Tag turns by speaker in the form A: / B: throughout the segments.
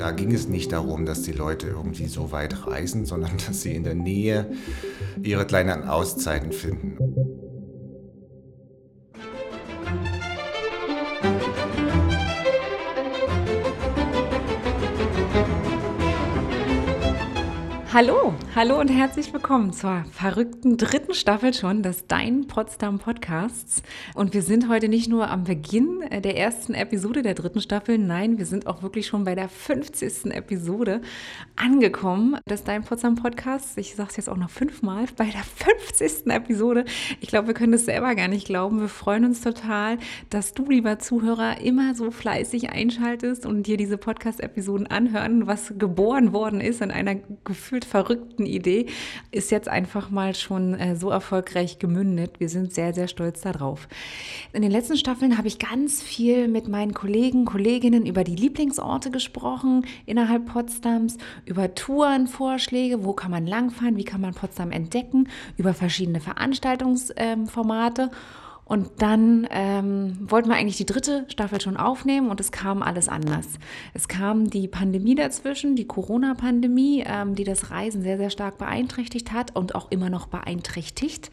A: Da ging es nicht darum, dass die Leute irgendwie so weit reisen, sondern dass sie in der Nähe ihre kleinen Auszeiten finden.
B: Hallo, hallo und herzlich willkommen zur verrückten dritten Staffel schon des Dein Potsdam Podcasts. Und wir sind heute nicht nur am Beginn der ersten Episode der dritten Staffel, nein, wir sind auch wirklich schon bei der 50. Episode angekommen des Dein Potsdam Podcasts. Ich sage es jetzt auch noch fünfmal, bei der 50. Episode. Ich glaube, wir können das selber gar nicht glauben. Wir freuen uns total, dass du, lieber Zuhörer, immer so fleißig einschaltest und dir diese Podcast-Episoden anhören, was geboren worden ist in einer gefühlt verrückten Idee ist jetzt einfach mal schon äh, so erfolgreich gemündet. Wir sind sehr, sehr stolz darauf. In den letzten Staffeln habe ich ganz viel mit meinen Kollegen, Kolleginnen über die Lieblingsorte gesprochen innerhalb Potsdams, über Tourenvorschläge, wo kann man langfahren, wie kann man Potsdam entdecken, über verschiedene Veranstaltungsformate. Und dann ähm, wollten wir eigentlich die dritte Staffel schon aufnehmen und es kam alles anders. Es kam die Pandemie dazwischen, die Corona-Pandemie, ähm, die das Reisen sehr, sehr stark beeinträchtigt hat und auch immer noch beeinträchtigt,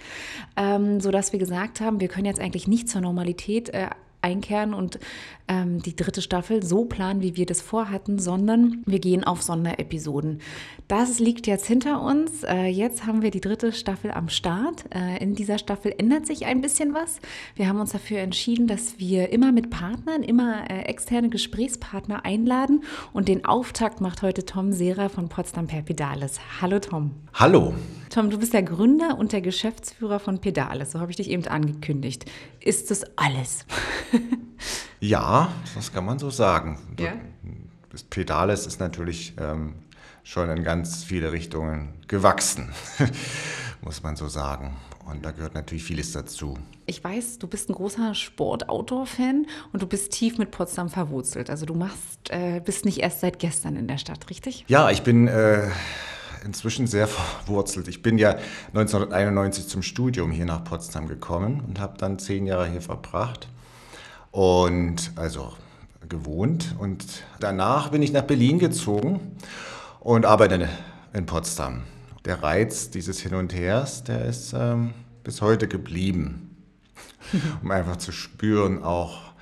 B: ähm, sodass wir gesagt haben, wir können jetzt eigentlich nicht zur Normalität äh, einkehren und ähm, die dritte Staffel so planen, wie wir das vorhatten, sondern wir gehen auf Sonderepisoden. Das liegt jetzt hinter uns. Äh, jetzt haben wir die dritte Staffel am Start. Äh, in dieser Staffel ändert sich ein bisschen was. Wir haben uns dafür entschieden, dass wir immer mit Partnern, immer äh, externe Gesprächspartner einladen und den Auftakt macht heute Tom Sera von Potsdam per Pedales. Hallo Tom.
A: Hallo.
B: Tom, du bist der Gründer und der Geschäftsführer von Pedales. So habe ich dich eben angekündigt. Ist das alles?
A: ja, das kann man so sagen.
B: Ja?
A: Das Pedales ist natürlich ähm, schon in ganz viele Richtungen gewachsen, muss man so sagen. Und da gehört natürlich vieles dazu.
B: Ich weiß, du bist ein großer Sport-Outdoor-Fan und du bist tief mit Potsdam verwurzelt. Also du machst, äh, bist nicht erst seit gestern in der Stadt, richtig?
A: Ja, ich bin äh, inzwischen sehr verwurzelt. Ich bin ja 1991 zum Studium hier nach Potsdam gekommen und habe dann zehn Jahre hier verbracht und also gewohnt. Und danach bin ich nach Berlin gezogen und arbeite in Potsdam. Der Reiz dieses Hin und Hers, der ist ähm, bis heute geblieben, um einfach zu spüren, auch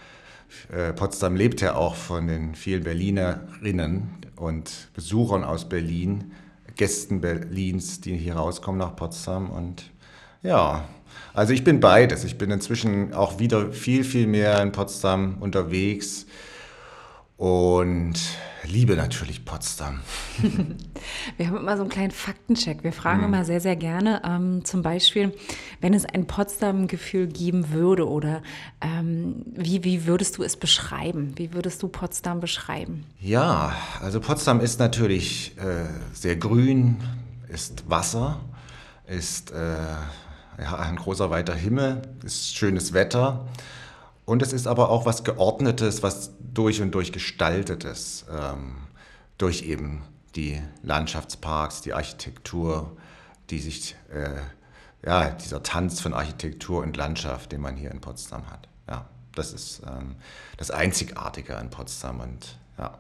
A: äh, Potsdam lebt ja auch von den vielen Berlinerinnen und Besuchern aus Berlin, Gästen Berlins, die hier rauskommen nach Potsdam. Und ja, also ich bin beides. Ich bin inzwischen auch wieder viel, viel mehr in Potsdam unterwegs und liebe natürlich Potsdam.
B: Wir haben immer so einen kleinen Faktencheck. Wir fragen mhm. immer sehr, sehr gerne, ähm, zum Beispiel, wenn es ein Potsdam-Gefühl geben würde oder ähm, wie, wie würdest du es beschreiben? Wie würdest du Potsdam beschreiben?
A: Ja, also Potsdam ist natürlich äh, sehr grün, ist Wasser, ist äh, ja, ein großer weiter Himmel, ist schönes Wetter. Und es ist aber auch was Geordnetes, was durch und durch Gestaltetes, ähm, durch eben die Landschaftsparks, die Architektur, die sich, äh, ja, dieser Tanz von Architektur und Landschaft, den man hier in Potsdam hat. Ja, das ist ähm, das Einzigartige in Potsdam und ja,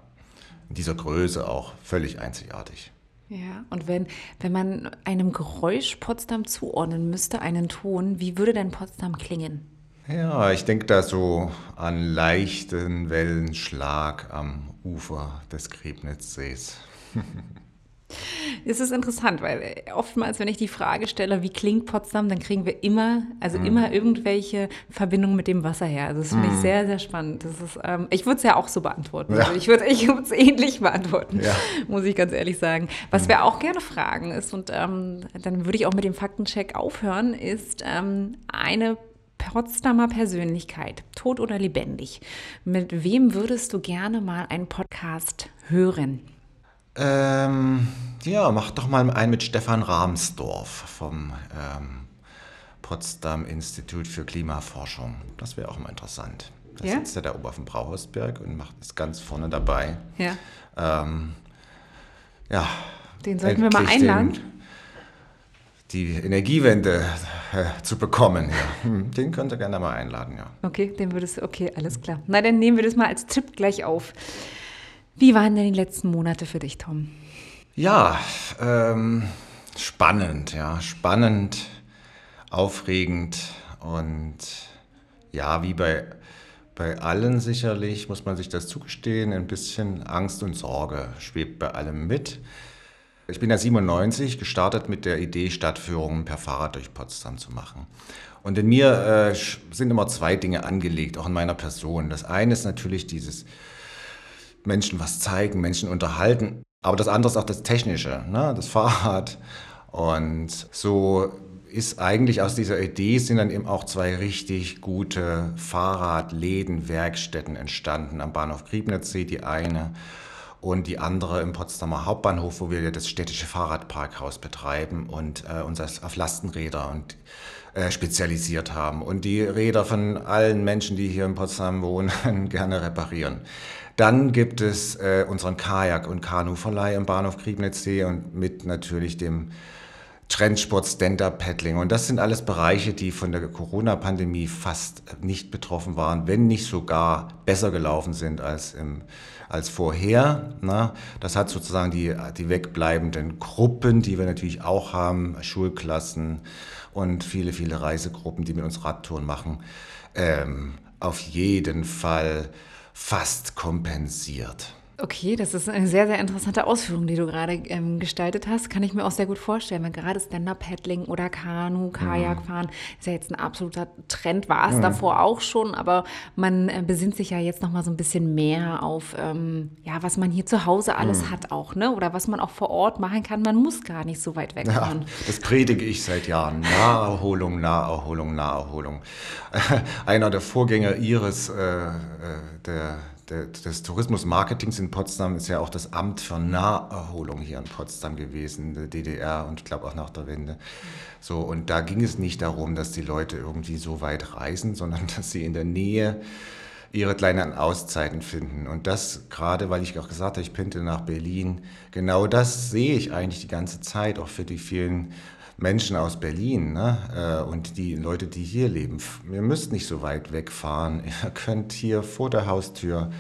A: in dieser Größe auch völlig einzigartig.
B: Ja, und wenn, wenn man einem Geräusch Potsdam zuordnen müsste, einen Ton, wie würde denn Potsdam klingen?
A: Ja, ich denke da so an leichten Wellenschlag am Ufer des Griebnitzsees.
B: Es ist interessant, weil oftmals, wenn ich die Frage stelle, wie klingt Potsdam, dann kriegen wir immer, also mm. immer irgendwelche Verbindungen mit dem Wasser her. Also das finde mm. ich sehr, sehr spannend. Das ist, ähm, ich würde es ja auch so beantworten. Ja. Also ich würde es ähnlich beantworten, ja. muss ich ganz ehrlich sagen. Was mm. wir auch gerne fragen ist, und ähm, dann würde ich auch mit dem Faktencheck aufhören, ist ähm, eine Potsdamer Persönlichkeit, tot oder lebendig. Mit wem würdest du gerne mal einen Podcast hören?
A: Ähm, ja, mach doch mal einen mit Stefan Rahmsdorf vom ähm, Potsdam Institut für Klimaforschung. Das wäre auch mal interessant. Da ja? sitzt er da oben auf dem Brauhausberg und macht es ganz vorne dabei.
B: Ja.
A: Ähm, ja.
B: Den sollten wir mal einladen. Den,
A: die Energiewende äh, zu bekommen. Ja. Hm, den könnt ihr gerne mal einladen, ja.
B: Okay, den würdest du, okay, alles klar. Na, dann nehmen wir das mal als Tipp gleich auf. Wie waren denn die letzten Monate für dich, Tom?
A: Ja, ähm, spannend, ja, spannend, aufregend und ja, wie bei, bei allen sicherlich, muss man sich das zugestehen, ein bisschen Angst und Sorge schwebt bei allem mit. Ich bin ja 97 gestartet mit der Idee, Stadtführungen per Fahrrad durch Potsdam zu machen. Und in mir äh, sind immer zwei Dinge angelegt, auch in meiner Person. Das eine ist natürlich dieses Menschen was zeigen, Menschen unterhalten. Aber das andere ist auch das Technische, ne? das Fahrrad. Und so ist eigentlich aus dieser Idee sind dann eben auch zwei richtig gute Fahrradläden, Werkstätten entstanden am Bahnhof Griebnitzsee, die eine und die andere im Potsdamer Hauptbahnhof, wo wir das städtische Fahrradparkhaus betreiben und äh, uns auf Lastenräder und äh, spezialisiert haben und die Räder von allen Menschen, die hier in Potsdam wohnen, gerne reparieren. Dann gibt es äh, unseren Kajak- und Kanuverleih im Bahnhof Griebnitzsee und mit natürlich dem Trendsport, Stand-Up-Paddling. Und das sind alles Bereiche, die von der Corona-Pandemie fast nicht betroffen waren, wenn nicht sogar besser gelaufen sind als, im, als vorher. Na, das hat sozusagen die, die wegbleibenden Gruppen, die wir natürlich auch haben, Schulklassen und viele, viele Reisegruppen, die mit uns Radtouren machen, ähm, auf jeden Fall fast kompensiert.
B: Okay, das ist eine sehr, sehr interessante Ausführung, die du gerade ähm, gestaltet hast. Kann ich mir auch sehr gut vorstellen, weil gerade Stand-Up-Paddling oder Kanu, Kajakfahren mhm. ist ja jetzt ein absoluter Trend, war es mhm. davor auch schon, aber man äh, besinnt sich ja jetzt noch mal so ein bisschen mehr auf, ähm, ja, was man hier zu Hause alles mhm. hat auch, ne? oder was man auch vor Ort machen kann. Man muss gar nicht so weit wegfahren. Ja,
A: das predige ich seit Jahren. Naherholung, Naherholung, Naherholung. Einer der Vorgänger Ihres, äh, äh der des Tourismusmarketings in Potsdam ist ja auch das Amt für Naherholung hier in Potsdam gewesen, der DDR und ich glaube auch nach der Wende. So, und da ging es nicht darum, dass die Leute irgendwie so weit reisen, sondern dass sie in der Nähe ihre kleinen Auszeiten finden. Und das gerade, weil ich auch gesagt habe, ich pendel nach Berlin, genau das sehe ich eigentlich die ganze Zeit, auch für die vielen Menschen aus Berlin ne? Äh, und die Leute, die hier leben. Ihr müsst nicht so weit wegfahren. Ihr könnt hier vor der Haustür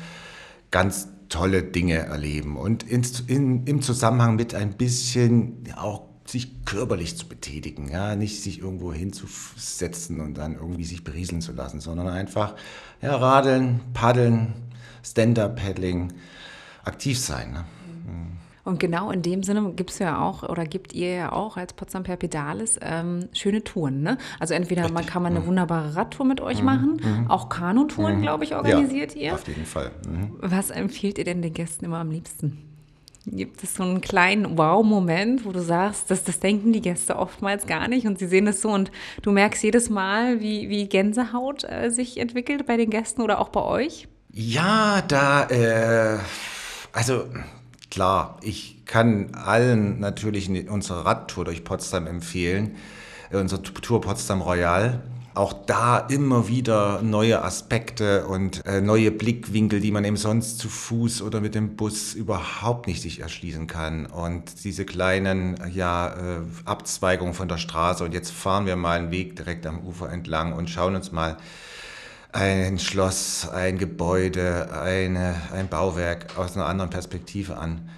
A: ganz tolle Dinge erleben und in, in, im Zusammenhang mit ein bisschen auch sich körperlich zu betätigen, ja, nicht sich irgendwo hinzusetzen und dann irgendwie sich berieseln zu lassen, sondern einfach ja, radeln, paddeln, Stand-up-Paddling, aktiv sein. Ne?
B: Und genau in dem Sinne gibt es ja auch oder gibt ihr ja auch als Potsdam per Pedalis ähm, schöne Touren. Ne? Also entweder man kann man eine mhm. wunderbare Radtour mit euch mhm. machen, mhm. auch Kanutouren, mhm. glaube ich, organisiert
A: ja,
B: ihr.
A: Auf jeden Fall. Mhm.
B: Was empfiehlt ihr denn den Gästen immer am liebsten? Gibt es so einen kleinen Wow-Moment, wo du sagst, das, das denken die Gäste oftmals gar nicht und sie sehen es so und du merkst jedes Mal, wie, wie Gänsehaut äh, sich entwickelt bei den Gästen oder auch bei euch?
A: Ja, da, äh, also Klar, ich kann allen natürlich unsere Radtour durch Potsdam empfehlen, äh, unsere Tour Potsdam Royal. Auch da immer wieder neue Aspekte und äh, neue Blickwinkel, die man eben sonst zu Fuß oder mit dem Bus überhaupt nicht sich erschließen kann. Und diese kleinen ja, äh, Abzweigungen von der Straße. Und jetzt fahren wir mal einen Weg direkt am Ufer entlang und schauen uns mal ein Schloss, ein Gebäude, eine, ein Bauwerk aus einer anderen Perspektive an.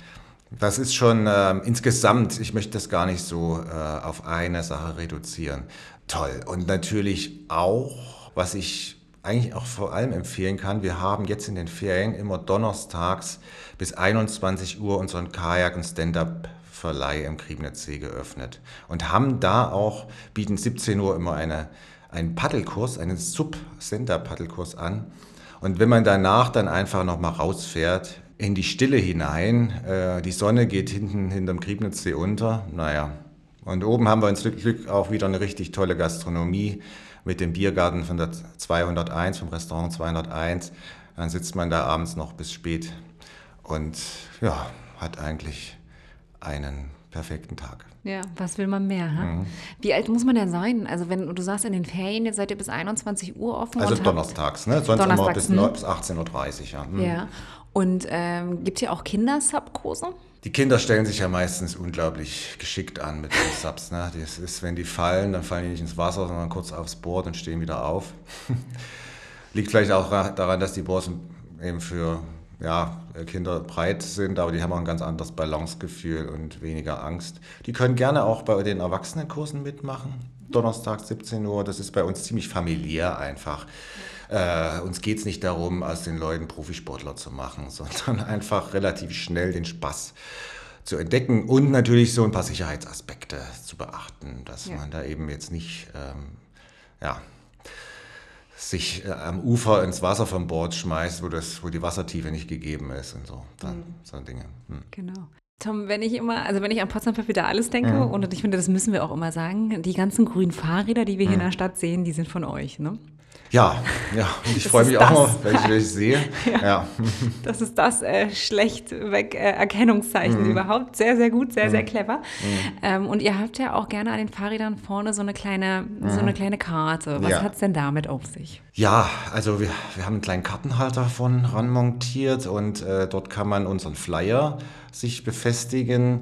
A: Das ist schon äh, insgesamt, ich möchte das gar nicht so äh, auf eine Sache reduzieren. Toll. Und natürlich auch, was ich eigentlich auch vor allem empfehlen kann, wir haben jetzt in den Ferien immer donnerstags bis 21 Uhr unseren Kajak- und Stand-up-Verleih im Griebnitzsee geöffnet und haben da auch, bieten 17 Uhr immer eine einen Paddelkurs, einen Sub-Center-Paddelkurs an. Und wenn man danach dann einfach nochmal rausfährt in die Stille hinein, äh, die Sonne geht hinten hinterm Griebnitzsee unter, naja. Und oben haben wir ins Glück auch wieder eine richtig tolle Gastronomie mit dem Biergarten von der 201, vom Restaurant 201. Dann sitzt man da abends noch bis spät und ja, hat eigentlich einen perfekten Tag.
B: Ja, was will man mehr? Mhm. Wie alt muss man denn sein? Also wenn du sagst, in den Ferien, jetzt seid ihr bis 21 Uhr offen.
A: Also donnerstags, ne? Sonst Donnerstags, immer bis, bis 18.30 Uhr, ja.
B: Mhm. Ja. Und ähm, gibt es hier auch Kindersubkurse?
A: Die Kinder stellen sich ja meistens unglaublich geschickt an mit den Subs. Ne? Das ist, wenn die fallen, dann fallen die nicht ins Wasser, sondern kurz aufs Board und stehen wieder auf. Liegt vielleicht auch daran, dass die Boards eben für ja, Kinder breit sind, aber die haben auch ein ganz anderes Balancegefühl und weniger Angst. Die können gerne auch bei den Erwachsenenkursen mitmachen. Donnerstag 17 Uhr, das ist bei uns ziemlich familiär einfach. Äh, uns geht es nicht darum, aus den Leuten Profisportler zu machen, sondern einfach relativ schnell den Spaß zu entdecken und natürlich so ein paar Sicherheitsaspekte zu beachten, dass ja. man da eben jetzt nicht ähm, ja, sich äh, am Ufer ins Wasser vom Board schmeißt, wo, das, wo die Wassertiefe nicht gegeben ist und so, dann, mhm. so Dinge.
B: Hm. Genau. Tom, wenn ich immer, also wenn ich an Potsdam wieder alles denke, mhm. und ich finde, das müssen wir auch immer sagen, die ganzen grünen Fahrräder, die wir mhm. hier in der Stadt sehen, die sind von euch, ne?
A: Ja, ja, und ich freue mich auch mal, wenn ich, wenn ich sehe. ja. ja.
B: Das ist das äh, schlechtweg äh, Erkennungszeichen mhm. überhaupt. Sehr, sehr gut, sehr, mhm. sehr clever. Mhm. Ähm, und ihr habt ja auch gerne an den Fahrrädern vorne so eine kleine, so eine mhm. kleine Karte. Was ja. hat es denn damit auf sich?
A: Ja, also wir, wir haben einen kleinen Kartenhalter von ran montiert und äh, dort kann man unseren Flyer sich befestigen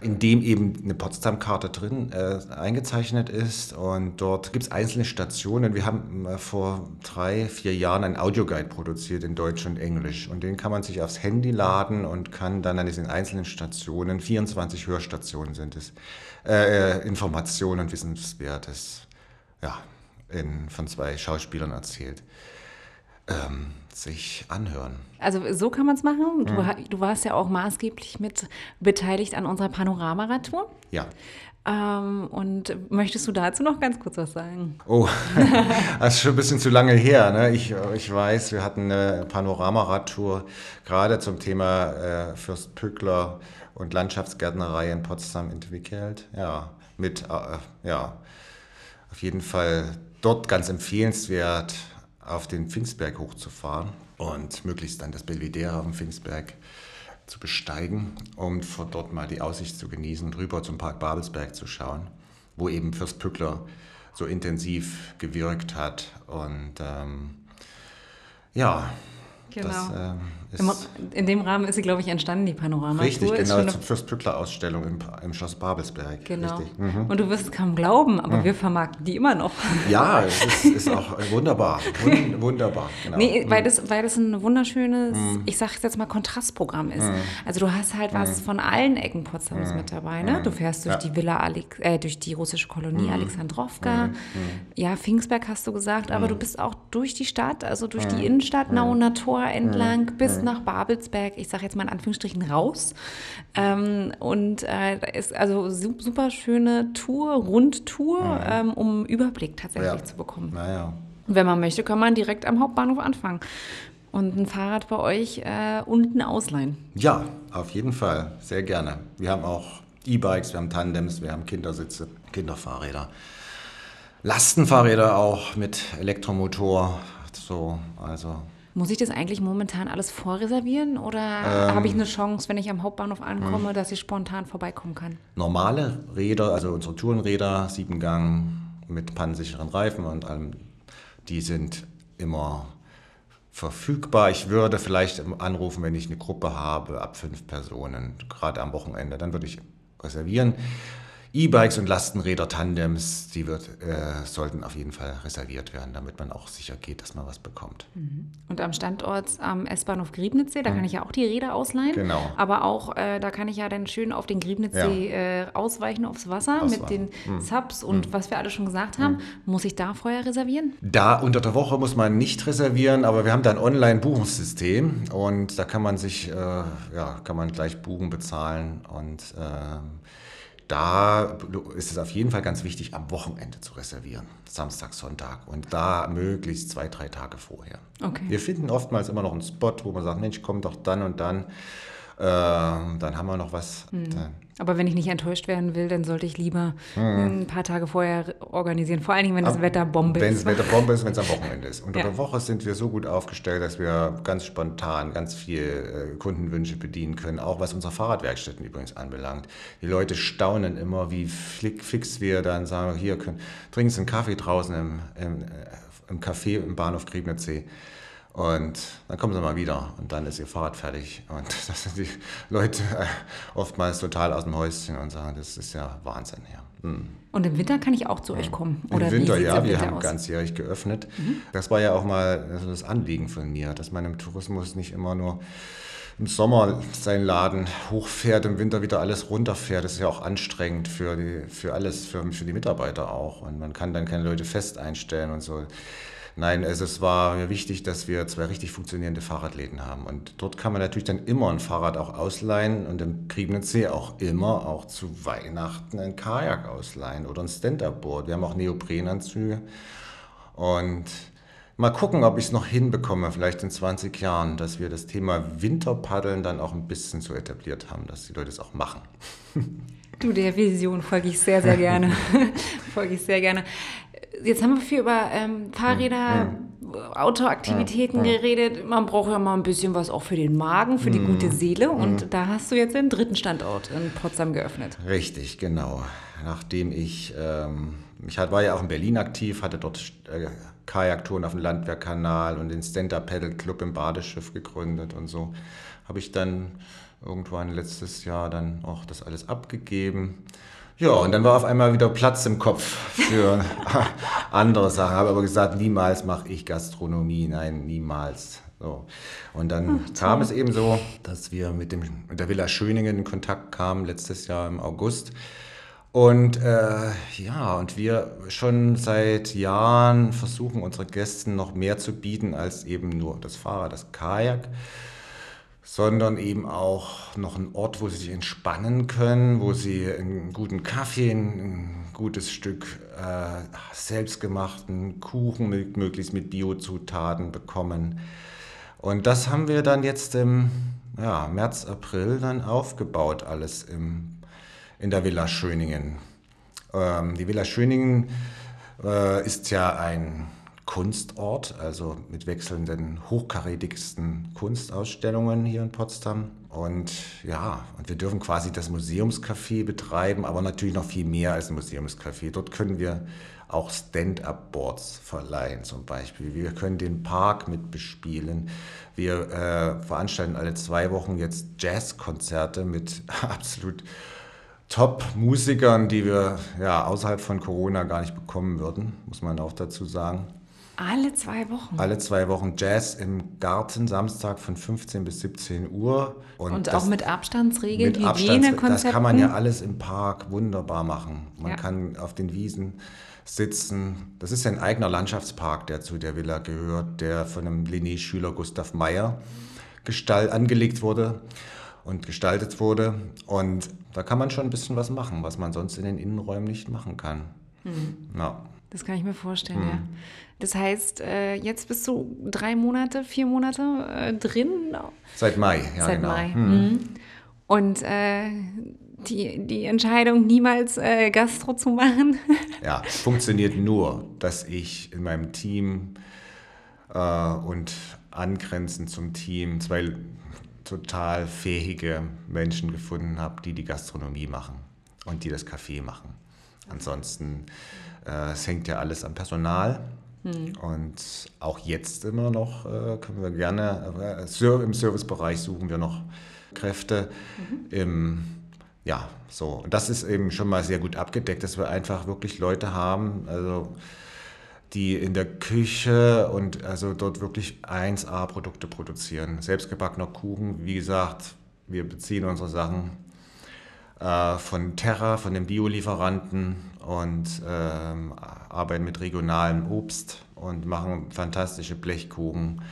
A: in dem eben eine Potsdam-Karte drin äh, eingezeichnet ist. Und dort gibt es einzelne Stationen. Wir haben vor drei, vier Jahren einen Audioguide produziert in Deutsch und Englisch. Und den kann man sich aufs Handy laden und kann dann an diesen einzelnen Stationen, 24 Hörstationen sind es, äh, äh, Informationen und Wissenswertes ja, in, von zwei Schauspielern erzählt ähm, sich anhören.
B: Also so kann man es machen. Du, mhm. du, warst ja auch maßgeblich mit beteiligt an unserer Panoramaradtour.
A: Ja.
B: Ähm, und möchtest du dazu noch ganz kurz was sagen?
A: Oh, das ist schon ein bisschen zu lange her. Ne? Ich, ich weiß, wir hatten eine Panoramaradtour gerade zum Thema äh, Fürst Pückler und Landschaftsgärtnerei in Potsdam entwickelt. Ja, mit, äh, ja, auf jeden Fall dort ganz empfehlenswert auf den Pfingstberg hochzufahren und möglichst dann das Belvedere am Pfingstberg zu besteigen, um von dort mal die Aussicht zu genießen, drüber zum Park Babelsberg zu schauen, wo eben Fürst Pückler so intensiv gewirkt hat. Und ähm, ja,
B: Genau. Das, äh, in dem Rahmen ist sie, glaube ich, entstanden, die Panorama.
A: Richtig, genau, zur Fürst-Pückler-Ausstellung im, im, Schloss Babelsberg.
B: Genau.
A: Mhm.
B: Und du wirst es kaum glauben, aber mhm. wir vermarkten die immer noch.
A: Ja, es ist, ist auch wunderbar. Wund, wunderbar,
B: genau. Nee, weil, mhm. das, weil das ein wunderschönes, mhm. ich sage jetzt mal, Kontrastprogramm ist. Mhm. Also du hast halt was mhm. von allen Ecken Potsdams mit dabei. Ne? Du fährst durch ja. die Villa, Alex, äh, durch die russische Kolonie Alexandrowka. Ja, Pfingstberg hast du gesagt, aber du bist auch durch die Stadt, also durch die Innenstadt, Nauener Tor entlang bis nach Babelsberg, ich sage jetzt mal in Anführungsstrichen raus. Ähm, und äh, ist also super schöne Tour, Rundtour, mhm. ähm, um Überblick tatsächlich ja. zu bekommen.
A: Naja.
B: Wenn man möchte, kann man direkt am Hauptbahnhof anfangen und ein Fahrrad bei euch äh, unten ausleihen.
A: Ja, auf jeden Fall, sehr gerne. Wir haben auch E-Bikes, wir haben Tandems, wir haben Kindersitze, Kinderfahrräder. Lastenfahrräder auch mit Elektromotor, so, also
B: muss ich das eigentlich momentan alles vorreservieren oder ähm, habe ich eine Chance, wenn ich am Hauptbahnhof ankomme, hm. dass ich spontan vorbeikommen kann?
A: Normale Räder, also unsere Tourenräder, Siebengang mit pannensicheren Reifen und allem, die sind immer verfügbar. Ich würde vielleicht anrufen, wenn ich eine Gruppe habe, ab fünf Personen, gerade am Wochenende, dann würde ich reservieren. E-Bikes und Lastenräder, Tandems, die wird, äh, sollten auf jeden Fall reserviert werden, damit man auch sicher geht, dass man was bekommt.
B: Mhm. Und am Standort am S-Bahnhof Griebnitzsee, da mhm. kann ich ja auch die Räder ausleihen.
A: Genau.
B: Aber auch, äh, da kann ich ja dann schön auf den Griebnitzsee ja. äh, ausweichen aufs Wasser Ausweichen. mit den mhm. Subs und mhm. was wir alle schon gesagt haben. Mhm. Muss ich da vorher reservieren?
A: Da unter der Woche muss man nicht reservieren, aber wir haben da ein Online-Buchungssystem und da kann man sich, äh, ja, kann man gleich buchen, bezahlen und ähm, da ist es auf jeden Fall ganz wichtig, am Wochenende zu reservieren. Samstag, Sonntag. Und da möglichst zwei, drei Tage vorher.
B: Okay.
A: Wir finden oftmals immer noch einen Spot, wo man sagt, Mensch, komm doch dann und dann. Äh, dann haben wir noch was.
B: Hm. Aber wenn ich nicht enttäuscht werden will, dann sollte ich lieber hm. ein paar Tage vorher organisieren. Vor allen Dingen, wenn das Wetter Bombe
A: ist. Wenn das Wetter Bombe ist, wenn es am Wochenende ist. Unter ja. der Woche sind wir so gut aufgestellt, dass wir ganz spontan ganz viel äh, Kundenwünsche bedienen können. Auch was unsere Fahrradwerkstätten übrigens anbelangt. Die Leute staunen immer, wie fix wir dann sagen, hier, können, trinken Sie einen Kaffee draußen im, im, äh, im Café im Bahnhof Griebnitzsee. Und dann kommen sie mal wieder und dann ist ihr Fahrrad fertig. Und das sind die Leute oftmals total aus dem Häuschen und sagen, das ist ja Wahnsinn. Ja.
B: Und im Winter kann ich auch zu euch kommen?
A: Im
B: Oder wie
A: Winter, ja,
B: im
A: wir
B: Winter
A: haben
B: aus?
A: ganzjährig geöffnet.
B: Mhm.
A: Das war ja auch mal also das Anliegen von mir, dass man im Tourismus nicht immer nur im Sommer seinen Laden hochfährt, im Winter wieder alles runterfährt. Das ist ja auch anstrengend für, die, für alles, für, für die Mitarbeiter auch. Und man kann dann keine Leute fest einstellen und so. Nein, also es war mir wichtig, dass wir zwei richtig funktionierende Fahrradläden haben. Und dort kann man natürlich dann immer ein Fahrrad auch ausleihen und im Griebnitzsee auch immer, auch zu Weihnachten, ein Kajak ausleihen oder ein Stand-Up-Board. Wir haben auch Neoprenanzüge. Und mal gucken, ob ich es noch hinbekomme, vielleicht in 20 Jahren, dass wir das Thema Winterpaddeln dann auch ein bisschen so etabliert haben, dass die Leute es auch machen.
B: Du, der Vision folge ich sehr, sehr gerne. folge ich sehr gerne. Jetzt haben wir viel über ähm, Fahrräder, Outdoor-Aktivitäten geredet. Man braucht ja mal ein bisschen was auch für den Magen, für die gute Seele. Und da hast du jetzt den dritten Standort in Potsdam geöffnet.
A: Richtig, genau. Nachdem ich, ähm, ich war ja auch in Berlin aktiv, hatte dort äh, Kajaktouren auf dem Landwehrkanal und den Stand-Up-Paddle-Club im Badeschiff gegründet und so, habe ich dann irgendwann letztes Jahr dann auch das alles abgegeben. Ja, und dann war auf einmal wieder Platz im Kopf für andere Sachen. Habe aber gesagt, niemals mache ich Gastronomie. Nein, niemals. So. Und dann kam es eben so, dass wir mit, dem, mit der Villa Schöningen in Kontakt kamen, letztes Jahr im August. Und äh, ja, und wir schon seit Jahren versuchen, unsere Gästen noch mehr zu bieten als eben nur das Fahrrad, das Kajak sondern eben auch noch ein Ort, wo sie sich entspannen können, wo sie einen guten Kaffee, ein gutes Stück äh, selbstgemachten Kuchen, mit, möglichst mit Biozutaten bekommen. Und das haben wir dann jetzt im ja, März, April dann aufgebaut, alles im, in der Villa Schöningen. Ähm, die Villa Schöningen äh, ist ja ein Kunstort, also mit wechselnden, hochkarätigsten Kunstausstellungen hier in Potsdam. Und ja, und wir dürfen quasi das Museumscafé betreiben, aber natürlich noch viel mehr als ein Museumscafé. Dort können wir auch Stand-up-Boards verleihen zum Beispiel. Wir können den Park mit bespielen. Wir äh, veranstalten alle zwei Wochen jetzt Jazzkonzerte mit absolut Top-Musikern, die wir ja außerhalb von Corona gar nicht bekommen würden, muss man auch dazu sagen.
B: Alle zwei Wochen.
A: Alle zwei Wochen Jazz im Garten, Samstag von 15 bis 17 Uhr.
B: Und
A: das-
B: auch mit Abstandsregeln,
A: mit
B: Hygienekonzepten.
A: Das kann man ja alles im Park wunderbar machen. Man
B: Ja.
A: kann auf den Wiesen sitzen. Das ist ein eigener Landschaftspark, der zu der Villa gehört, der von einem Linné-Schüler Gustav Meyer angelegt wurde und gestaltet wurde. Und da kann man schon ein bisschen was machen, was man sonst in den Innenräumen nicht machen kann.
B: Mhm.
A: Ja.
B: Das kann ich mir vorstellen,
A: Hm.
B: ja. Das heißt, äh, jetzt bist du drei Monate, vier Monate äh, drin,
A: Seit Mai, ja
B: seit
A: genau.
B: Mai. Mhm. Und äh, die, die Entscheidung, niemals äh, Gastro zu machen,
A: Ja, funktioniert nur, dass ich in meinem Team äh, und angrenzend zum Team zwei total fähige Menschen gefunden habe, die die Gastronomie machen und die das Café machen. Ansonsten, äh, es hängt ja alles am Personal. Und auch jetzt immer noch äh, können wir gerne, äh, im Servicebereich suchen wir noch Kräfte. Im, ja, so. Und das ist eben schon mal sehr gut abgedeckt, dass wir einfach wirklich Leute haben, also die in der Küche und also dort wirklich 1A-Produkte produzieren. Selbstgebackener Kuchen, wie gesagt, wir beziehen unsere Sachen äh, von Terra, von den Biolieferanten und ähm, arbeiten mit regionalem Obst und machen fantastische Blechkuchen.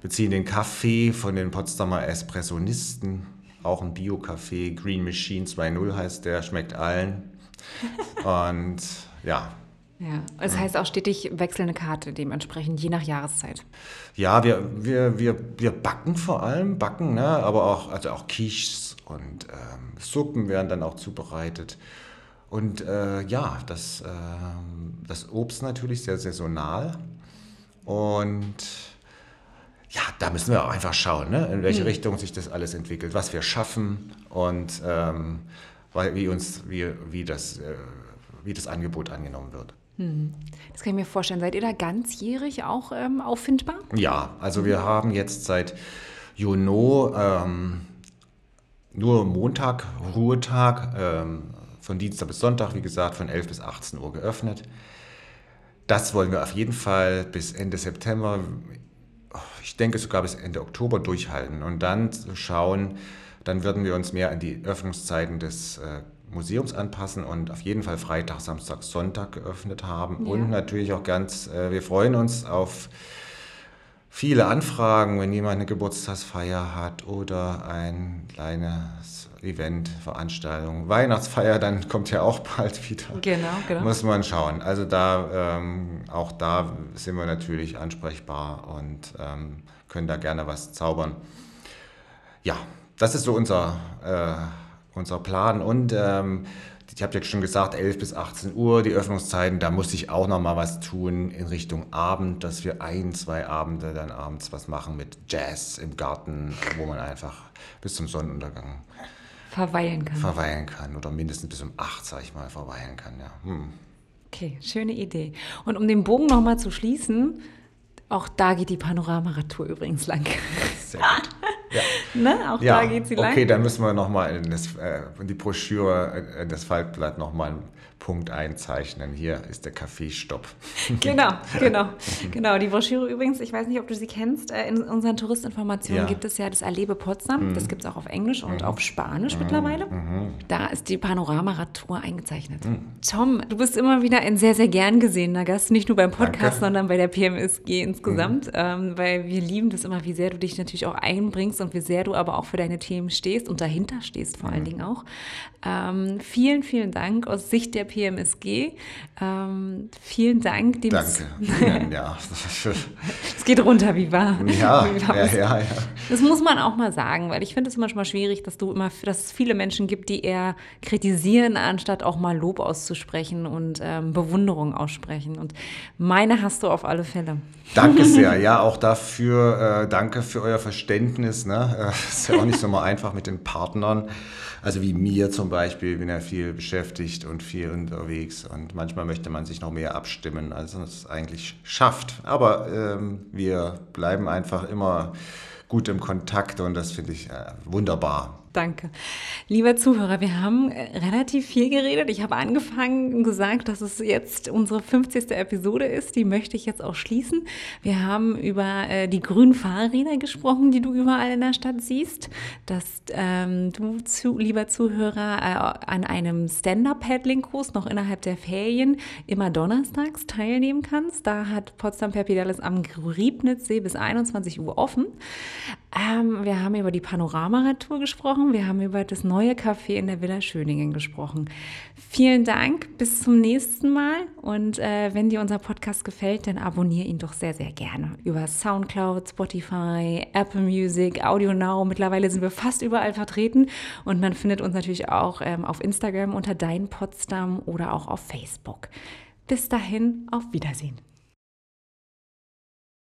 A: Beziehen den Kaffee von den Potsdamer Espressonisten, auch ein Bio-Kaffee, Green Machine 2.0 heißt der, schmeckt allen. Und ja,
B: ja. Das heißt auch stetig wechselnde Karte dementsprechend, je nach Jahreszeit.
A: Ja, wir, wir, wir, wir backen vor allem, backen, ne? aber auch, also auch Quiches und ähm, Suppen werden dann auch zubereitet. Und äh, ja, das, ähm, das Obst natürlich sehr saisonal. Und ja, da müssen wir auch einfach schauen, ne? in welche Richtung sich das alles entwickelt, was wir schaffen und ähm, weil, wie, uns, wie, wie, das, äh, wie das Angebot angenommen wird.
B: Das kann ich mir vorstellen. Seid ihr da ganzjährig auch ähm, auffindbar?
A: Ja, also wir haben jetzt seit Juni ähm, nur Montag, Ruhetag, ähm, von Dienstag bis Sonntag, wie gesagt, von 11 bis 18 Uhr geöffnet. Das wollen wir auf jeden Fall bis Ende September, ich denke sogar bis Ende Oktober durchhalten und dann schauen, dann würden wir uns mehr an die Öffnungszeiten des äh, Museums anpassen und auf jeden Fall Freitag, Samstag, Sonntag geöffnet haben. Ja. Und natürlich auch ganz, äh, wir freuen uns auf viele Anfragen, wenn jemand eine Geburtstagsfeier hat oder ein kleines Event, Veranstaltung, Weihnachtsfeier, dann kommt ja auch bald wieder.
B: Genau, genau.
A: Muss man schauen. Also da, ähm, auch da sind wir natürlich ansprechbar und ähm, können da gerne was zaubern. Ja, das ist so unser, äh, unser Plan und ähm, ich habe ja schon gesagt, 11 bis 18 Uhr die Öffnungszeiten, da muss ich auch noch mal was tun in Richtung Abend, dass wir ein, zwei Abende dann abends was machen mit Jazz im Garten, wo man einfach bis zum Sonnenuntergang
B: verweilen kann.
A: Verweilen kann oder mindestens bis um 8, sage ich mal, verweilen kann, ja. Hm.
B: Okay, schöne Idee. Und um den Bogen noch mal zu schließen, auch da geht die Panoramaradtour übrigens lang. Sehr gut. Ja. ne? Auch ja. da geht sie lang.
A: Okay, dann müssen wir nochmal in, das, äh, in die Broschüre, äh, in das Faltblatt nochmal Punkt einzeichnen. Hier ist der Kaffeestopp.
B: Genau, genau, genau. Die Broschüre übrigens, ich weiß nicht, ob du sie kennst, äh, in unseren Touristinformationen ja. gibt es ja das Erlebe Potsdam. Mhm. Das gibt es auch auf Englisch und mhm. auf Spanisch mhm. mittlerweile. Mhm. Da ist die Panoramaradtour eingezeichnet. Mhm. Tom, du bist immer wieder ein sehr, sehr gern gesehener Gast, nicht nur beim Podcast, Danke. sondern bei der PMSG insgesamt, mhm. ähm, weil wir lieben das immer, wie sehr du dich natürlich auch einbringst und wie sehr du aber auch für deine Themen stehst und dahinter stehst vor allen Dingen auch. Ähm, vielen, vielen Dank aus Sicht der PMSG. Ähm, vielen Dank.
A: Danke. ja,
B: es geht runter, wie wahr.
A: Ja, ja, ja, ja.
B: Das muss man auch mal sagen, weil ich finde es manchmal schwierig, dass du immer, dass es viele Menschen gibt, die eher kritisieren, anstatt auch mal Lob auszusprechen und ähm, Bewunderung aussprechen. Und meine hast du auf alle Fälle.
A: Danke sehr. Ja, auch dafür, äh, danke für euer Verständnis. Ne? Äh, ist ja auch nicht so mal einfach mit den Partnern. Also wie mir zum Beispiel, bin ja viel beschäftigt und viel unterwegs und manchmal möchte man sich noch mehr abstimmen, als es eigentlich schafft. Aber ähm, wir bleiben einfach immer gut im Kontakt und das finde ich äh, wunderbar.
B: Danke. Lieber Zuhörer, wir haben äh, relativ viel geredet. Ich habe angefangen und gesagt, dass es jetzt unsere 50. Episode ist. Die möchte ich jetzt auch schließen. Wir haben über äh, die grünen Fahrräder gesprochen, die du überall in der Stadt siehst. Dass ähm, du, zu, lieber Zuhörer, äh, an einem Stand-Up-Paddling-Kurs noch innerhalb der Ferien immer donnerstags teilnehmen kannst. Da hat Potsdam Perpedales am Griebnitzsee bis 21 Uhr offen. Ähm, wir haben über die Panoramaradtour gesprochen. Wir haben über das neue Café in der Villa Schöningen gesprochen. Vielen Dank. Bis zum nächsten Mal. Und äh, wenn dir unser Podcast gefällt, dann abonniere ihn doch sehr, sehr gerne. Über Soundcloud, Spotify, Apple Music, Audio Now. Mittlerweile sind wir fast überall vertreten. Und man findet uns natürlich auch ähm, auf Instagram unter Dein Potsdam oder auch auf Facebook. Bis dahin, auf Wiedersehen.